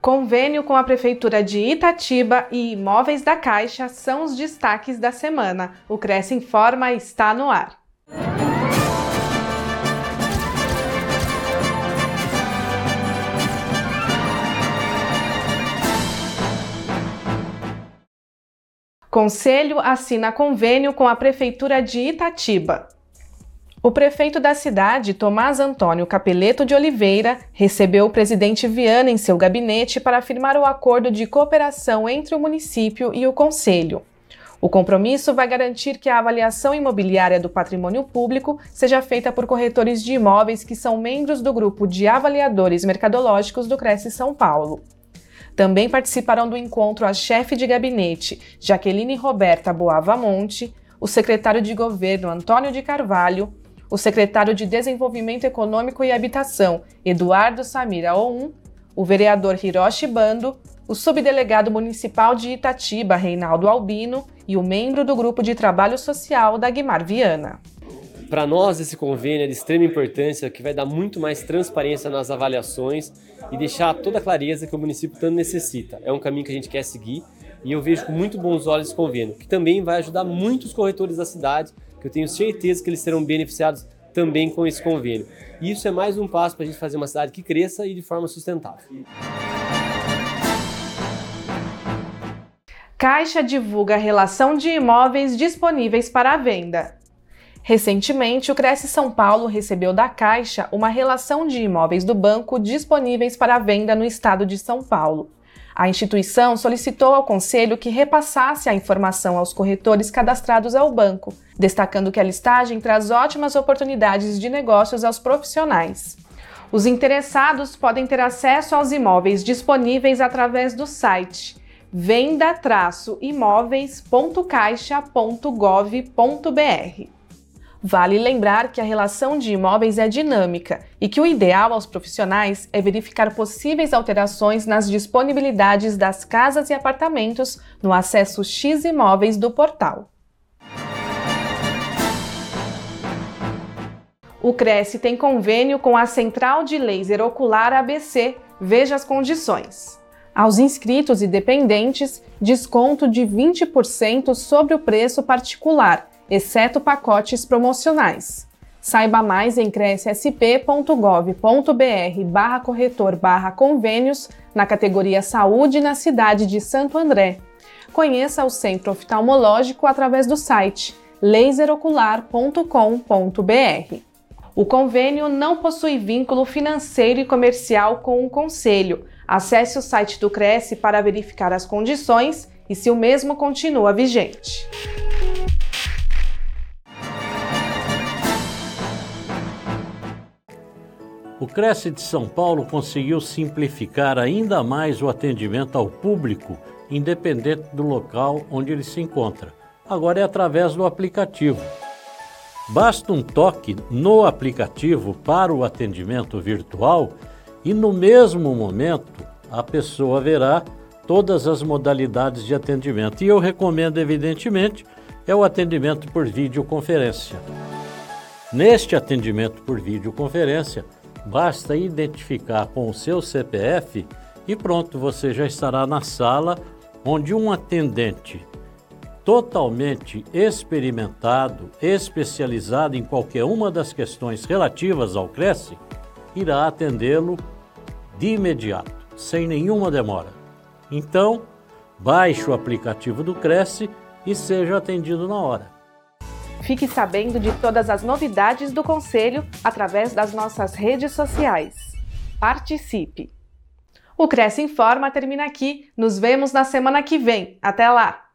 Convênio com a Prefeitura de Itatiba e imóveis da Caixa são os destaques da semana. O Cresce Informa está no ar. Conselho assina convênio com a Prefeitura de Itatiba. O prefeito da cidade, Tomás Antônio Capeleto de Oliveira, recebeu o presidente Viana em seu gabinete para firmar o acordo de cooperação entre o município e o conselho. O compromisso vai garantir que a avaliação imobiliária do patrimônio público seja feita por corretores de imóveis que são membros do grupo de avaliadores mercadológicos do Cresce São Paulo. Também participarão do encontro a chefe de gabinete Jaqueline Roberta Boavamonte, o secretário de governo Antônio de Carvalho, o secretário de Desenvolvimento Econômico e Habitação, Eduardo Samira Oum, o vereador Hiroshi Bando, o subdelegado municipal de Itatiba, Reinaldo Albino, e o membro do grupo de trabalho social, Dagmar Viana. Para nós, esse convênio é de extrema importância, que vai dar muito mais transparência nas avaliações e deixar toda a clareza que o município tanto necessita. É um caminho que a gente quer seguir e eu vejo com muito bons olhos esse convênio, que também vai ajudar muitos corretores da cidade que eu tenho certeza que eles serão beneficiados também com esse convênio. E isso é mais um passo para a gente fazer uma cidade que cresça e de forma sustentável. Caixa divulga a relação de imóveis disponíveis para venda. Recentemente, o Cresce São Paulo recebeu da Caixa uma relação de imóveis do banco disponíveis para venda no estado de São Paulo. A instituição solicitou ao Conselho que repassasse a informação aos corretores cadastrados ao banco, destacando que a listagem traz ótimas oportunidades de negócios aos profissionais. Os interessados podem ter acesso aos imóveis disponíveis através do site venda-imóveis.caixa.gov.br. Vale lembrar que a relação de imóveis é dinâmica e que o ideal aos profissionais é verificar possíveis alterações nas disponibilidades das casas e apartamentos no acesso X Imóveis do portal. O Cresce tem convênio com a Central de Laser Ocular ABC. Veja as condições. Aos inscritos e dependentes, desconto de 20% sobre o preço particular exceto pacotes promocionais. Saiba mais em crescsp.gov.br barra corretor barra convênios na categoria Saúde na cidade de Santo André. Conheça o centro oftalmológico através do site laserocular.com.br. O convênio não possui vínculo financeiro e comercial com o Conselho. Acesse o site do Cresce para verificar as condições e se o mesmo continua vigente. O Cresce de São Paulo conseguiu simplificar ainda mais o atendimento ao público, independente do local onde ele se encontra. Agora é através do aplicativo. Basta um toque no aplicativo para o atendimento virtual e no mesmo momento a pessoa verá todas as modalidades de atendimento. E eu recomendo, evidentemente, é o atendimento por videoconferência. Neste atendimento por videoconferência, Basta identificar com o seu CPF e pronto, você já estará na sala onde um atendente totalmente experimentado, especializado em qualquer uma das questões relativas ao Cresce, irá atendê-lo de imediato, sem nenhuma demora. Então, baixe o aplicativo do Cresce e seja atendido na hora. Fique sabendo de todas as novidades do Conselho através das nossas redes sociais. Participe! O Cresce Informa termina aqui. Nos vemos na semana que vem. Até lá!